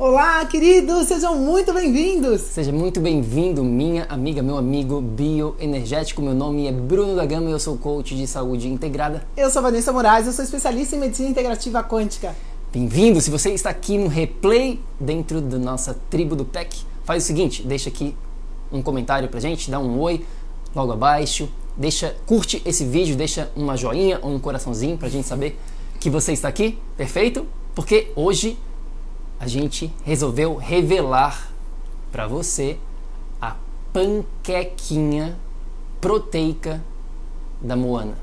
Olá, queridos, sejam muito bem-vindos! Seja muito bem-vindo, minha amiga, meu amigo bioenergético. Meu nome é Bruno da Gama e eu sou coach de saúde integrada. Eu sou Vanessa Moraes, eu sou especialista em medicina integrativa quântica. Bem-vindo! Se você está aqui no replay dentro da nossa tribo do PEC, faz o seguinte, deixa aqui um comentário pra gente, dá um oi logo abaixo, deixa, curte esse vídeo, deixa uma joinha ou um coraçãozinho pra gente saber que você está aqui, perfeito? Porque hoje a gente resolveu revelar para você a panquequinha proteica da Moana.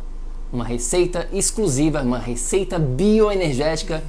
Uma receita exclusiva, uma receita bioenergética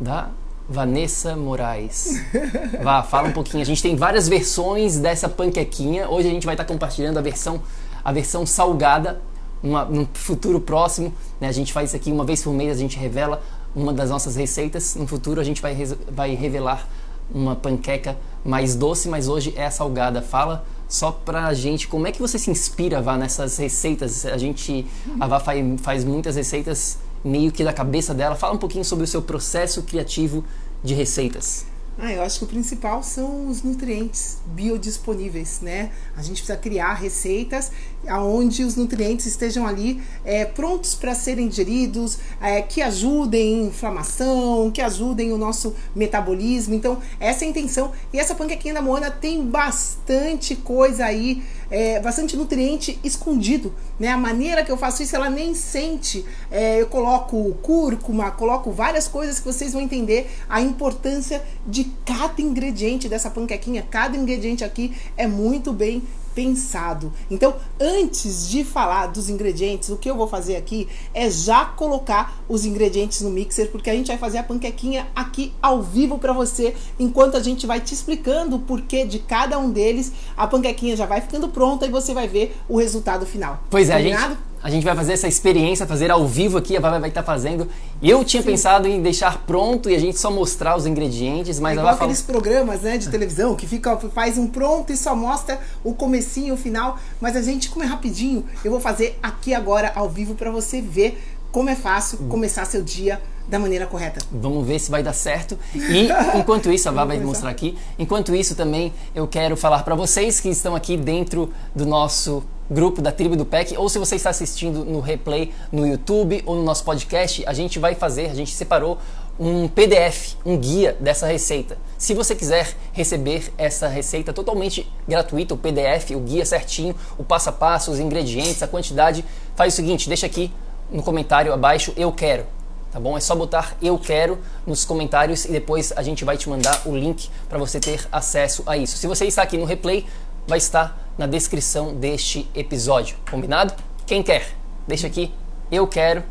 da Vanessa Moraes. Vá, fala um pouquinho. A gente tem várias versões dessa panquequinha. Hoje a gente vai estar compartilhando a versão, a versão salgada uma, no futuro próximo, né, a gente faz isso aqui uma vez por mês, a gente revela uma das nossas receitas. No futuro a gente vai, vai revelar uma panqueca mais doce, mas hoje é a salgada. Fala só pra gente como é que você se inspira, Vá, nessas receitas. A gente, a Vá faz, faz muitas receitas meio que da cabeça dela. Fala um pouquinho sobre o seu processo criativo de receitas. Ah, eu acho que o principal são os nutrientes biodisponíveis, né? A gente precisa criar receitas onde os nutrientes estejam ali é, prontos para serem digeridos, é, que ajudem inflamação, que ajudem o nosso metabolismo. Então, essa é a intenção. E essa panquequinha da Moana tem bastante coisa aí, é, bastante nutriente escondido, né? A maneira que eu faço isso, ela nem sente. É, eu coloco cúrcuma, coloco várias coisas que vocês vão entender a importância de cada ingrediente dessa panquequinha. Cada ingrediente aqui é muito bem pensado. Então, antes de falar dos ingredientes, o que eu vou fazer aqui é já colocar os ingredientes no mixer, porque a gente vai fazer a panquequinha aqui ao vivo para você, enquanto a gente vai te explicando o porquê de cada um deles. A panquequinha já vai ficando pronta e você vai ver o resultado final. Pois é, a gente a gente vai fazer essa experiência, fazer ao vivo aqui, a Vava vai estar fazendo. Eu tinha Sim. pensado em deixar pronto e a gente só mostrar os ingredientes, mas é igual aqueles fala... programas, né, de televisão que fica faz um pronto e só mostra o comecinho, o final, mas a gente como é rapidinho, eu vou fazer aqui agora ao vivo para você ver como é fácil hum. começar seu dia da maneira correta. Vamos ver se vai dar certo. E enquanto isso, a Vá vai mostrar aqui. Enquanto isso, também eu quero falar para vocês que estão aqui dentro do nosso grupo da Tribo do PEC, ou se você está assistindo no replay no YouTube ou no nosso podcast, a gente vai fazer, a gente separou um PDF, um guia dessa receita. Se você quiser receber essa receita totalmente gratuita, o PDF, o guia certinho, o passo a passo, os ingredientes, a quantidade, faz o seguinte, deixa aqui no comentário abaixo eu quero. Tá bom? É só botar eu quero nos comentários e depois a gente vai te mandar o link para você ter acesso a isso. Se você está aqui no replay, vai estar na descrição deste episódio. Combinado? Quem quer? Deixa aqui eu quero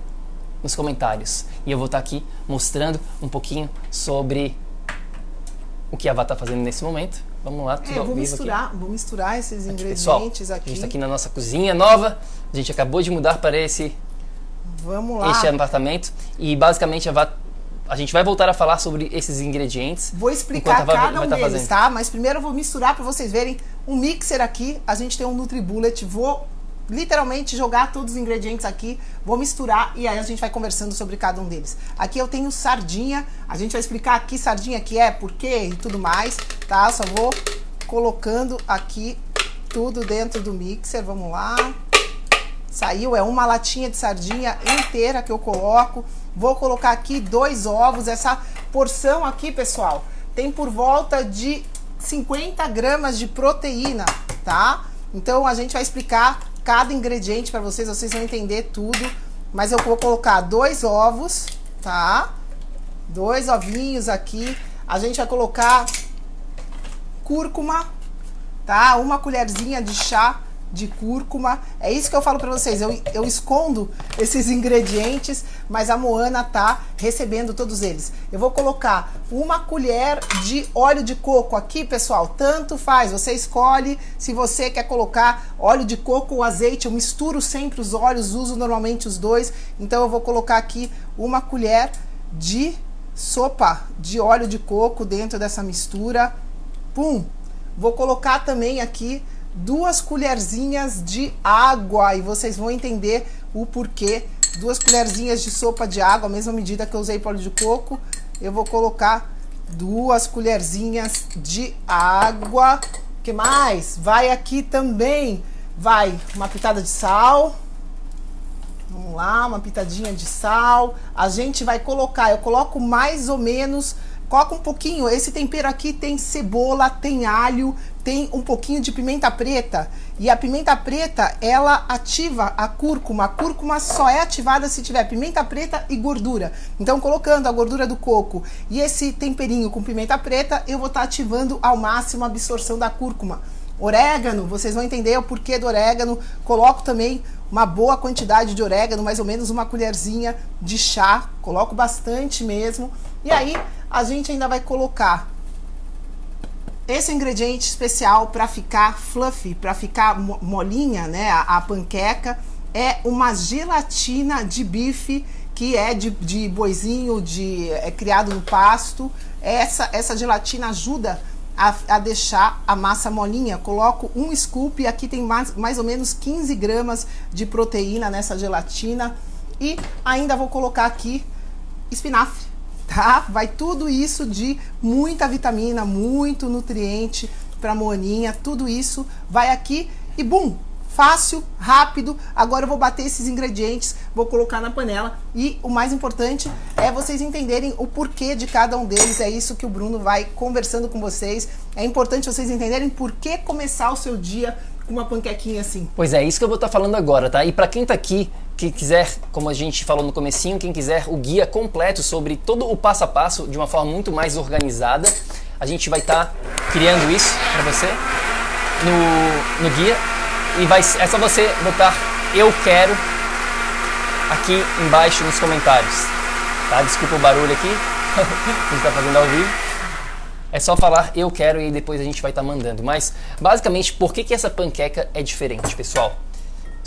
nos comentários. E eu vou estar aqui mostrando um pouquinho sobre o que a Vá está fazendo nesse momento. Vamos lá, tudo é, vou misturar, aqui. Vou misturar esses aqui, ingredientes pessoal, aqui. A gente está aqui na nossa cozinha nova. A gente acabou de mudar para esse, Vamos lá. este apartamento. E basicamente a Vá a gente vai voltar a falar sobre esses ingredientes. Vou explicar cada um deles, fazendo. tá? Mas primeiro eu vou misturar para vocês verem um mixer aqui. A gente tem um NutriBullet. Vou literalmente jogar todos os ingredientes aqui, vou misturar e aí a gente vai conversando sobre cada um deles. Aqui eu tenho sardinha, a gente vai explicar aqui sardinha que é, por quê e tudo mais, tá? Só vou colocando aqui tudo dentro do mixer, vamos lá. Saiu, é uma latinha de sardinha inteira que eu coloco. Vou colocar aqui dois ovos, essa porção aqui, pessoal, tem por volta de 50 gramas de proteína, tá? Então a gente vai explicar cada ingrediente para vocês, vocês vão entender tudo. Mas eu vou colocar dois ovos, tá? Dois ovinhos aqui. A gente vai colocar cúrcuma, tá? Uma colherzinha de chá de cúrcuma. É isso que eu falo para vocês. Eu, eu escondo esses ingredientes, mas a Moana tá recebendo todos eles. Eu vou colocar uma colher de óleo de coco aqui, pessoal. Tanto faz, você escolhe se você quer colocar óleo de coco ou azeite. Eu misturo sempre os óleos, uso normalmente os dois. Então eu vou colocar aqui uma colher de sopa de óleo de coco dentro dessa mistura. Pum! Vou colocar também aqui duas colherzinhas de água e vocês vão entender o porquê. Duas colherzinhas de sopa de água, a mesma medida que eu usei para de coco. Eu vou colocar duas colherzinhas de água. que mais? Vai aqui também, vai uma pitada de sal. Vamos lá, uma pitadinha de sal. A gente vai colocar, eu coloco mais ou menos Coloca um pouquinho, esse tempero aqui tem cebola, tem alho, tem um pouquinho de pimenta preta. E a pimenta preta, ela ativa a cúrcuma. A cúrcuma só é ativada se tiver pimenta preta e gordura. Então, colocando a gordura do coco e esse temperinho com pimenta preta, eu vou estar tá ativando ao máximo a absorção da cúrcuma. Orégano, vocês vão entender o porquê do orégano. Coloco também uma boa quantidade de orégano, mais ou menos uma colherzinha de chá. Coloco bastante mesmo. E aí, a gente ainda vai colocar esse ingrediente especial para ficar fluffy, para ficar molinha, né? A, a, panqueca é uma gelatina de bife que é de, de boizinho, de é criado no pasto. Essa essa gelatina ajuda a, a, deixar a massa molinha. Coloco um scoop, aqui tem mais, mais ou menos 15 gramas de proteína nessa gelatina. E ainda vou colocar aqui espinafre tá? Vai tudo isso de muita vitamina, muito nutriente para moaninha, tudo isso vai aqui e bum, fácil, rápido. Agora eu vou bater esses ingredientes, vou colocar na panela e o mais importante é vocês entenderem o porquê de cada um deles. É isso que o Bruno vai conversando com vocês. É importante vocês entenderem por que começar o seu dia com uma panquequinha assim. Pois é, isso que eu vou estar tá falando agora, tá? E para quem tá aqui quem quiser, como a gente falou no comecinho, quem quiser o guia completo sobre todo o passo a passo de uma forma muito mais organizada, a gente vai estar tá criando isso para você no, no guia e vai, é só você botar eu quero aqui embaixo nos comentários, tá? Desculpa o barulho aqui, a gente está fazendo ao vivo. É só falar eu quero e depois a gente vai estar tá mandando. Mas basicamente, por que, que essa panqueca é diferente, pessoal?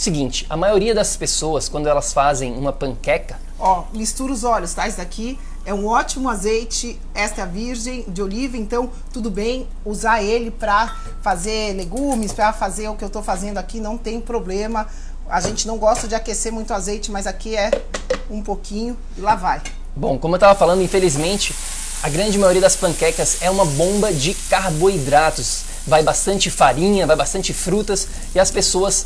Seguinte, a maioria das pessoas, quando elas fazem uma panqueca. Ó, mistura os óleos, tá? Isso daqui é um ótimo azeite extra virgem de oliva, então tudo bem usar ele para fazer legumes, para fazer o que eu estou fazendo aqui, não tem problema. A gente não gosta de aquecer muito azeite, mas aqui é um pouquinho e lá vai. Bom, como eu estava falando, infelizmente, a grande maioria das panquecas é uma bomba de carboidratos. Vai bastante farinha, vai bastante frutas e as pessoas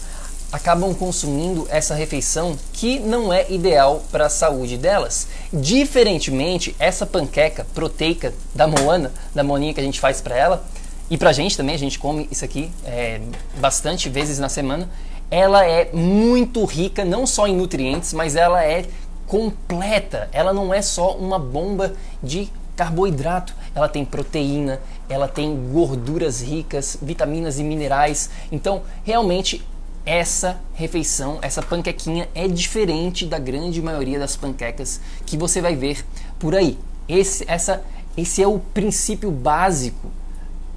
acabam consumindo essa refeição que não é ideal para a saúde delas. Diferentemente, essa panqueca proteica da Moana, da Moninha que a gente faz para ela, e para a gente também, a gente come isso aqui é, bastante vezes na semana, ela é muito rica não só em nutrientes, mas ela é completa. Ela não é só uma bomba de carboidrato, ela tem proteína, ela tem gorduras ricas, vitaminas e minerais. Então, realmente essa refeição, essa panquequinha é diferente da grande maioria das panquecas que você vai ver por aí. Esse, essa, esse é o princípio básico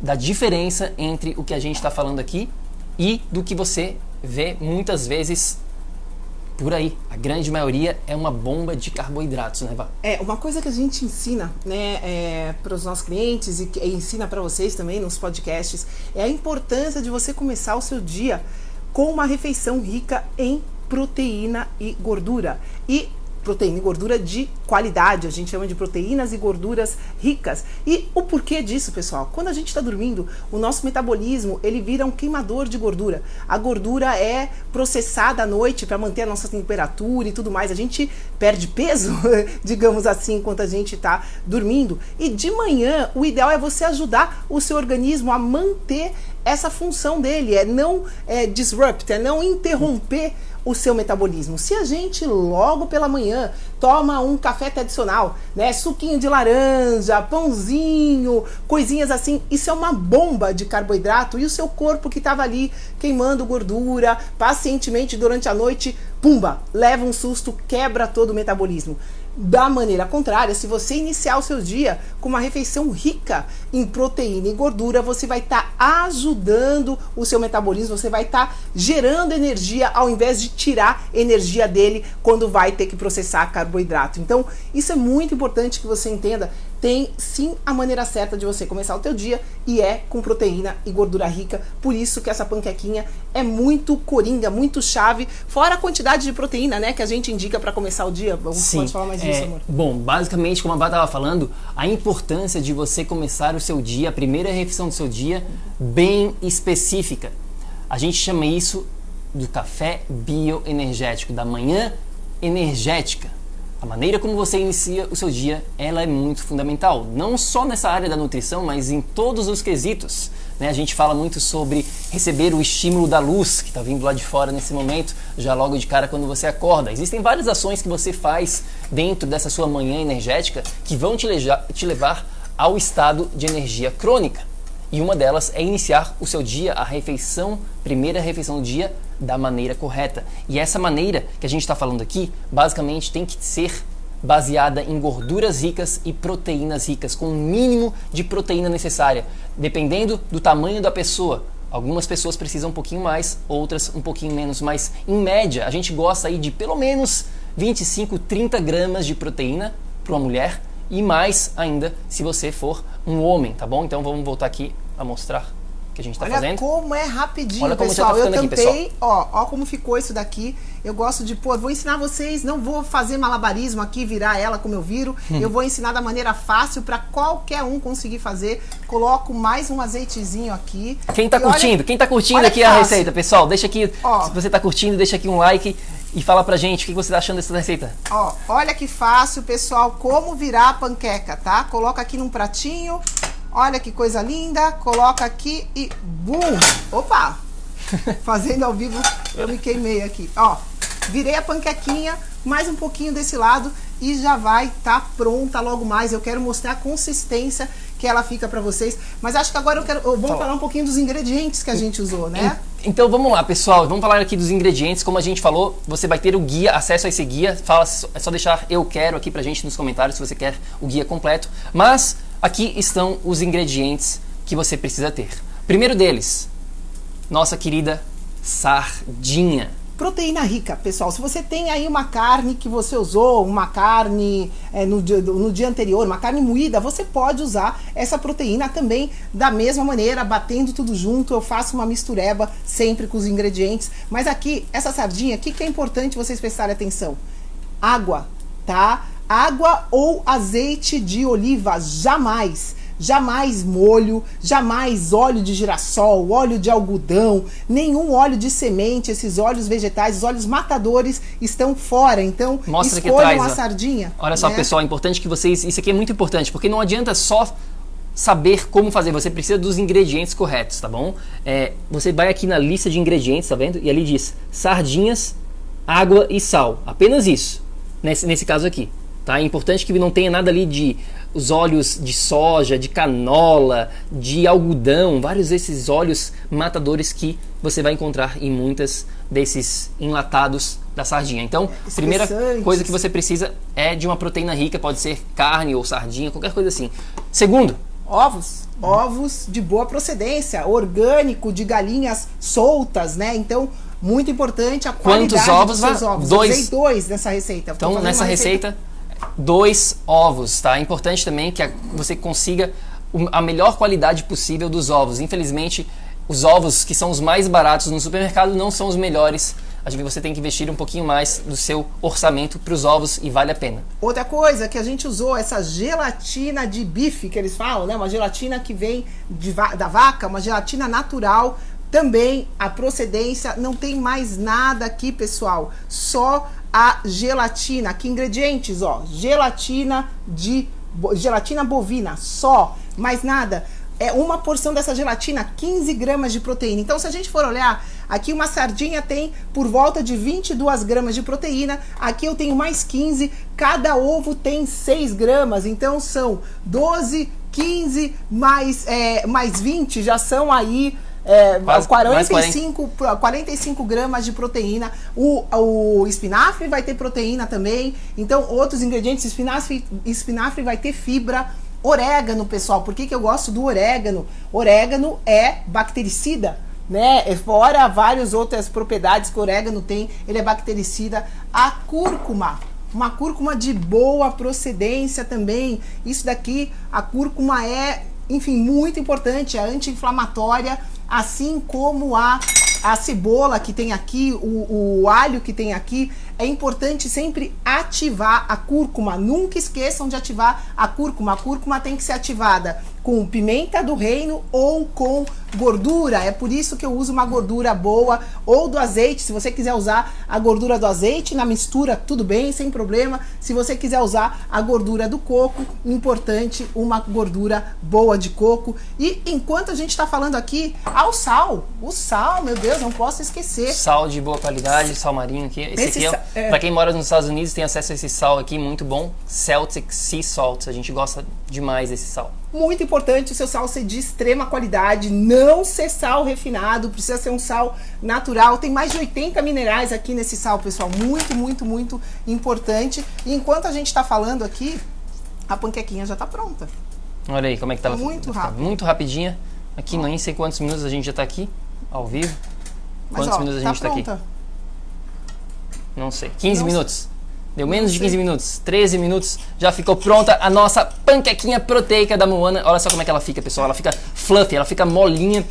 da diferença entre o que a gente está falando aqui e do que você vê muitas vezes por aí. A grande maioria é uma bomba de carboidratos, né, Vá? É, uma coisa que a gente ensina né, é, para os nossos clientes e, e ensina para vocês também nos podcasts é a importância de você começar o seu dia com uma refeição rica em proteína e gordura. E proteína e gordura de qualidade, a gente chama de proteínas e gorduras ricas. E o porquê disso, pessoal? Quando a gente está dormindo, o nosso metabolismo ele vira um queimador de gordura. A gordura é processada à noite para manter a nossa temperatura e tudo mais. A gente perde peso, digamos assim, enquanto a gente está dormindo. E de manhã, o ideal é você ajudar o seu organismo a manter essa função dele, é não é, disrupt, é não interromper o seu metabolismo. Se a gente logo pela manhã toma um café tradicional, né, suquinho de laranja, pãozinho, coisinhas assim, isso é uma bomba de carboidrato e o seu corpo que estava ali queimando gordura pacientemente durante a noite, pumba, leva um susto, quebra todo o metabolismo. Da maneira contrária, se você iniciar o seu dia com uma refeição rica em proteína e gordura, você vai estar tá ajudando o seu metabolismo, você vai estar tá gerando energia ao invés de tirar energia dele quando vai ter que processar carboidrato. Então, isso é muito importante que você entenda tem sim a maneira certa de você começar o teu dia e é com proteína e gordura rica. Por isso que essa panquequinha é muito coringa, muito chave, fora a quantidade de proteína, né, que a gente indica para começar o dia. Vamos sim, pode falar mais disso, é, amor. Bom, basicamente, como a Bá estava falando, a importância de você começar o seu dia, a primeira refeição do seu dia, bem específica. A gente chama isso do café bioenergético, da manhã energética. A maneira como você inicia o seu dia, ela é muito fundamental, não só nessa área da nutrição, mas em todos os quesitos. Né? A gente fala muito sobre receber o estímulo da luz que está vindo lá de fora nesse momento, já logo de cara quando você acorda. Existem várias ações que você faz dentro dessa sua manhã energética que vão te, te levar ao estado de energia crônica. E uma delas é iniciar o seu dia, a refeição, primeira refeição do dia, da maneira correta. E essa maneira que a gente está falando aqui, basicamente tem que ser baseada em gorduras ricas e proteínas ricas, com o mínimo de proteína necessária, dependendo do tamanho da pessoa. Algumas pessoas precisam um pouquinho mais, outras um pouquinho menos, mas em média a gente gosta aí de pelo menos 25, 30 gramas de proteína para uma mulher e mais ainda se você for um homem, tá bom? Então vamos voltar aqui a mostrar que a gente fazendo. Olha como é rapidinho, Olha como pessoal. Tá eu tampei, ó, ó como ficou isso daqui. Eu gosto de, pô, vou ensinar vocês, não vou fazer malabarismo aqui, virar ela como eu viro. Hum. Eu vou ensinar da maneira fácil para qualquer um conseguir fazer. Coloco mais um azeitezinho aqui. Quem tá curtindo? Olha, quem tá curtindo aqui a receita, pessoal? Deixa aqui, ó, se você tá curtindo, deixa aqui um like e fala pra gente o que você tá achando dessa receita. Ó, olha que fácil, pessoal, como virar a panqueca, tá? Coloca aqui num pratinho, Olha que coisa linda. Coloca aqui e bum! Opa! Fazendo ao vivo, eu me queimei aqui. Ó, virei a panquequinha, mais um pouquinho desse lado e já vai estar tá pronta logo mais. Eu quero mostrar a consistência que ela fica para vocês. Mas acho que agora eu quero, vamos falar um pouquinho dos ingredientes que a gente usou, né? Então vamos lá, pessoal. Vamos falar aqui dos ingredientes. Como a gente falou, você vai ter o guia, acesso a esse guia. Fala, é só deixar eu quero aqui pra gente nos comentários se você quer o guia completo. Mas Aqui estão os ingredientes que você precisa ter. Primeiro deles, nossa querida sardinha. Proteína rica, pessoal. Se você tem aí uma carne que você usou, uma carne é, no, dia, no dia anterior, uma carne moída, você pode usar essa proteína também da mesma maneira, batendo tudo junto. Eu faço uma mistureba sempre com os ingredientes. Mas aqui, essa sardinha, o que, que é importante vocês prestarem atenção? Água, tá? Água ou azeite de oliva, jamais. Jamais molho, jamais óleo de girassol, óleo de algodão, nenhum óleo de semente, esses óleos vegetais, os óleos matadores estão fora. Então, Mostra escolham traz, a sardinha. Olha só, né? pessoal, é importante que vocês. Isso aqui é muito importante, porque não adianta só saber como fazer, você precisa dos ingredientes corretos, tá bom? É, você vai aqui na lista de ingredientes, tá vendo? E ali diz sardinhas, água e sal. Apenas isso, nesse, nesse caso aqui. Tá? É importante que não tenha nada ali de os óleos de soja, de canola, de algodão, vários desses óleos matadores que você vai encontrar em muitas desses enlatados da sardinha. Então, a primeira coisa que você precisa é de uma proteína rica, pode ser carne ou sardinha, qualquer coisa assim. Segundo, ovos. Ovos de boa procedência, orgânico, de galinhas soltas, né? Então, muito importante a qualidade Quantos ovos? dos seus ovos. Dois. Eu usei dois nessa receita. Então, nessa receita, receita dois ovos, tá? É importante também que você consiga a melhor qualidade possível dos ovos. Infelizmente, os ovos que são os mais baratos no supermercado não são os melhores. Acho que você tem que investir um pouquinho mais do seu orçamento para os ovos e vale a pena. Outra coisa que a gente usou essa gelatina de bife que eles falam, né? Uma gelatina que vem va da vaca, uma gelatina natural. Também a procedência não tem mais nada aqui, pessoal. Só a gelatina. Que ingredientes, ó? Gelatina de gelatina bovina, só, mais nada é uma porção dessa gelatina, 15 gramas de proteína. Então, se a gente for olhar, aqui uma sardinha tem por volta de 22 gramas de proteína, aqui eu tenho mais 15, cada ovo tem 6 gramas, então são 12, 15 mais, é, mais 20, já são aí é, Quase, 45, 45 gramas de proteína. O, o espinafre vai ter proteína também. Então, outros ingredientes, espinafre, espinafre vai ter fibra Orégano, pessoal, por que, que eu gosto do orégano? Orégano é bactericida, né? É fora várias outras propriedades que o orégano tem, ele é bactericida. A cúrcuma, uma cúrcuma de boa procedência também. Isso daqui, a cúrcuma é, enfim, muito importante, é anti-inflamatória, assim como a a cebola que tem aqui, o, o alho que tem aqui, é importante sempre ativar a cúrcuma. Nunca esqueçam de ativar a cúrcuma. A cúrcuma tem que ser ativada com pimenta do reino ou com gordura. É por isso que eu uso uma gordura boa ou do azeite. Se você quiser usar a gordura do azeite na mistura, tudo bem, sem problema. Se você quiser usar a gordura do coco, importante uma gordura boa de coco. E enquanto a gente está falando aqui, ao sal. O sal, meu Deus, não posso esquecer. Sal de boa qualidade, sal marinho aqui. Esse, esse aqui é, é. para quem mora nos Estados Unidos tem acesso a esse sal aqui muito bom, Celtic Sea Salt. A gente gosta demais desse sal. Muito importante o seu sal ser de extrema qualidade, não ser sal refinado, precisa ser um sal natural. Tem mais de 80 minerais aqui nesse sal, pessoal. Muito, muito, muito importante. E enquanto a gente está falando aqui, a panquequinha já está pronta. Olha aí como é que tá. Muito rápido. Muito rapidinha. Aqui, não sei quantos minutos a gente já está aqui, ao vivo. Mas, quantos ó, minutos a tá gente está aqui? Não sei. 15 não minutos. Sei. Deu menos de 15 minutos, 13 minutos, já ficou pronta a nossa panquequinha proteica da Moana. Olha só como é que ela fica, pessoal. Ela fica fluffy, ela fica molinha,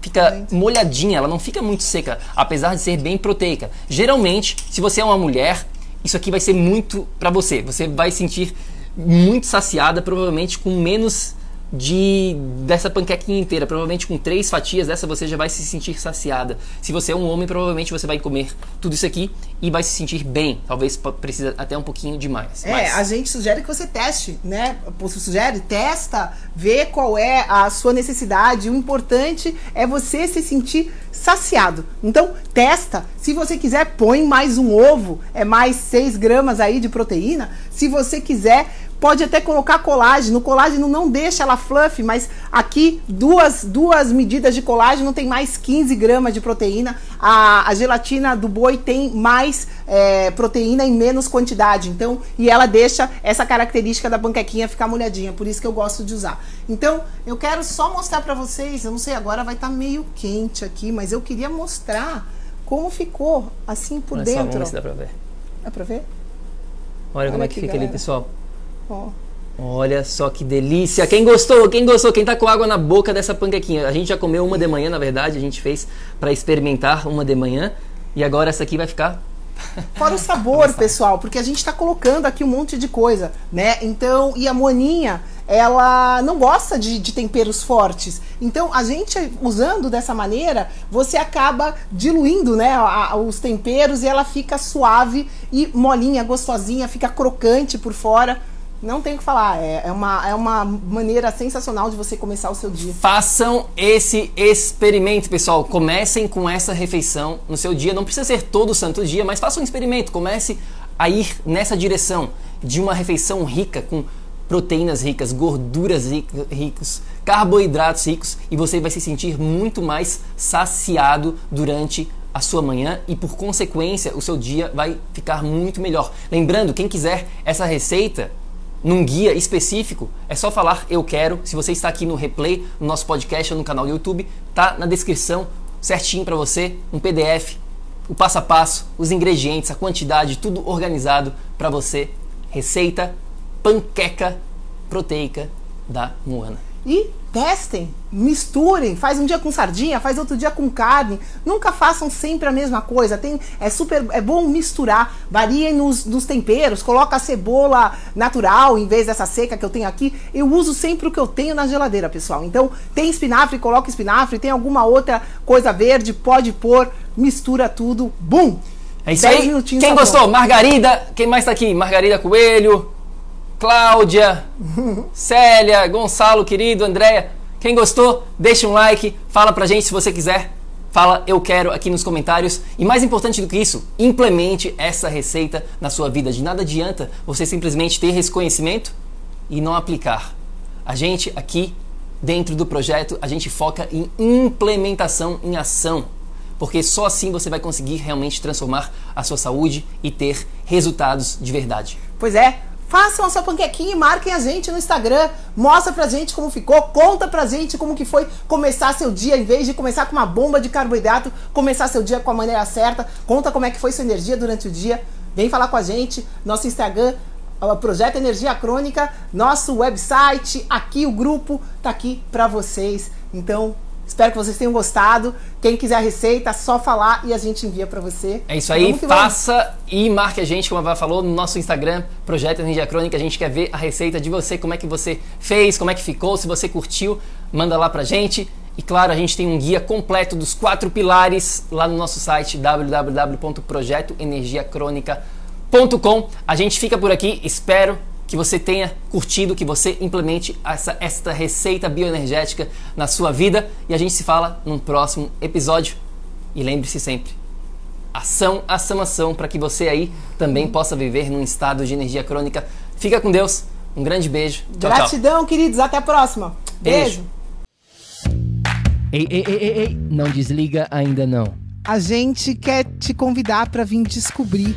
fica molhadinha, ela não fica muito seca, apesar de ser bem proteica. Geralmente, se você é uma mulher, isso aqui vai ser muito para você. Você vai sentir muito saciada, provavelmente com menos de dessa panquequinha inteira. Provavelmente com três fatias dessa você já vai se sentir saciada. Se você é um homem, provavelmente você vai comer tudo isso aqui e vai se sentir bem. Talvez precisa até um pouquinho demais. É, Mas... a gente sugere que você teste, né? Você sugere, testa, vê qual é a sua necessidade. O importante é você se sentir saciado. Então, testa. Se você quiser, põe mais um ovo. É mais 6 gramas aí de proteína. Se você quiser, Pode até colocar colágeno. O colágeno não deixa ela fluffy, mas aqui duas, duas medidas de colágeno tem mais 15 gramas de proteína. A, a gelatina do boi tem mais é, proteína em menos quantidade. Então, e ela deixa essa característica da panquequinha ficar molhadinha. Por isso que eu gosto de usar. Então, eu quero só mostrar para vocês. Eu não sei, agora vai estar tá meio quente aqui, mas eu queria mostrar como ficou assim por Olha dentro. Só, vamos ver se dá pra ver. Dá pra ver? Olha, Olha como é que fica galera. ali, pessoal. Olha só que delícia. Quem gostou? Quem gostou? Quem tá com água na boca dessa panquequinha? A gente já comeu uma de manhã, na verdade, a gente fez para experimentar uma de manhã. E agora essa aqui vai ficar Fora o sabor, pessoal, porque a gente está colocando aqui um monte de coisa, né? Então, e a moaninha, ela não gosta de, de, temperos fortes. Então, a gente usando dessa maneira, você acaba diluindo, né, a, os temperos e ela fica suave e molinha, gostosinha, fica crocante por fora. Não tem o que falar, é, é, uma, é uma maneira sensacional de você começar o seu dia. Façam esse experimento, pessoal. Comecem com essa refeição no seu dia. Não precisa ser todo santo dia, mas façam um experimento. Comece a ir nessa direção de uma refeição rica com proteínas ricas, gorduras ricas, carboidratos ricos e você vai se sentir muito mais saciado durante a sua manhã e por consequência o seu dia vai ficar muito melhor. Lembrando, quem quiser essa receita, num guia específico, é só falar eu quero. Se você está aqui no replay, no nosso podcast ou no canal do YouTube, tá na descrição certinho para você, um PDF, o passo a passo, os ingredientes, a quantidade, tudo organizado para você. Receita panqueca proteica da Moana. E testem, misturem, faz um dia com sardinha, faz outro dia com carne. Nunca façam sempre a mesma coisa. Tem, é super, é bom misturar. Variem nos, nos temperos, coloca a cebola natural em vez dessa seca que eu tenho aqui. Eu uso sempre o que eu tenho na geladeira, pessoal. Então, tem espinafre, coloca espinafre, tem alguma outra coisa verde, pode pôr, mistura tudo. Bum! É isso aí. Quem gostou? Pronto. Margarida, quem mais tá aqui? Margarida Coelho, Cláudia, Célia, Gonçalo, querido, Andréia. Quem gostou, deixa um like, fala pra gente se você quiser. Fala eu quero aqui nos comentários. E mais importante do que isso, implemente essa receita na sua vida. De nada adianta você simplesmente ter esse conhecimento e não aplicar. A gente aqui dentro do projeto, a gente foca em implementação, em ação. Porque só assim você vai conseguir realmente transformar a sua saúde e ter resultados de verdade. Pois é, Façam a sua panquequinha e marquem a gente no Instagram. Mostra pra gente como ficou, conta pra gente como que foi começar seu dia, em vez de começar com uma bomba de carboidrato, começar seu dia com a maneira certa. Conta como é que foi sua energia durante o dia. Vem falar com a gente. Nosso Instagram, o Projeto Energia Crônica, nosso website, aqui o grupo tá aqui pra vocês. Então, Espero que vocês tenham gostado. Quem quiser a receita, só falar e a gente envia para você. É isso aí, faça e marque a gente, como a Vá falou, no nosso Instagram, Projeto Energia Crônica. A gente quer ver a receita de você, como é que você fez, como é que ficou, se você curtiu, manda lá pra gente. E claro, a gente tem um guia completo dos quatro pilares lá no nosso site www.projetoenergiacronica.com. A gente fica por aqui, espero que você tenha curtido, que você implemente essa, esta receita bioenergética na sua vida e a gente se fala num próximo episódio. E lembre-se sempre, ação, ação, ação, para que você aí também possa viver num estado de energia crônica. Fica com Deus, um grande beijo. Tchau, Gratidão, tchau. queridos, até a próxima. Beijo. beijo. Ei, ei, ei, ei, ei, não desliga ainda não. A gente quer te convidar para vir descobrir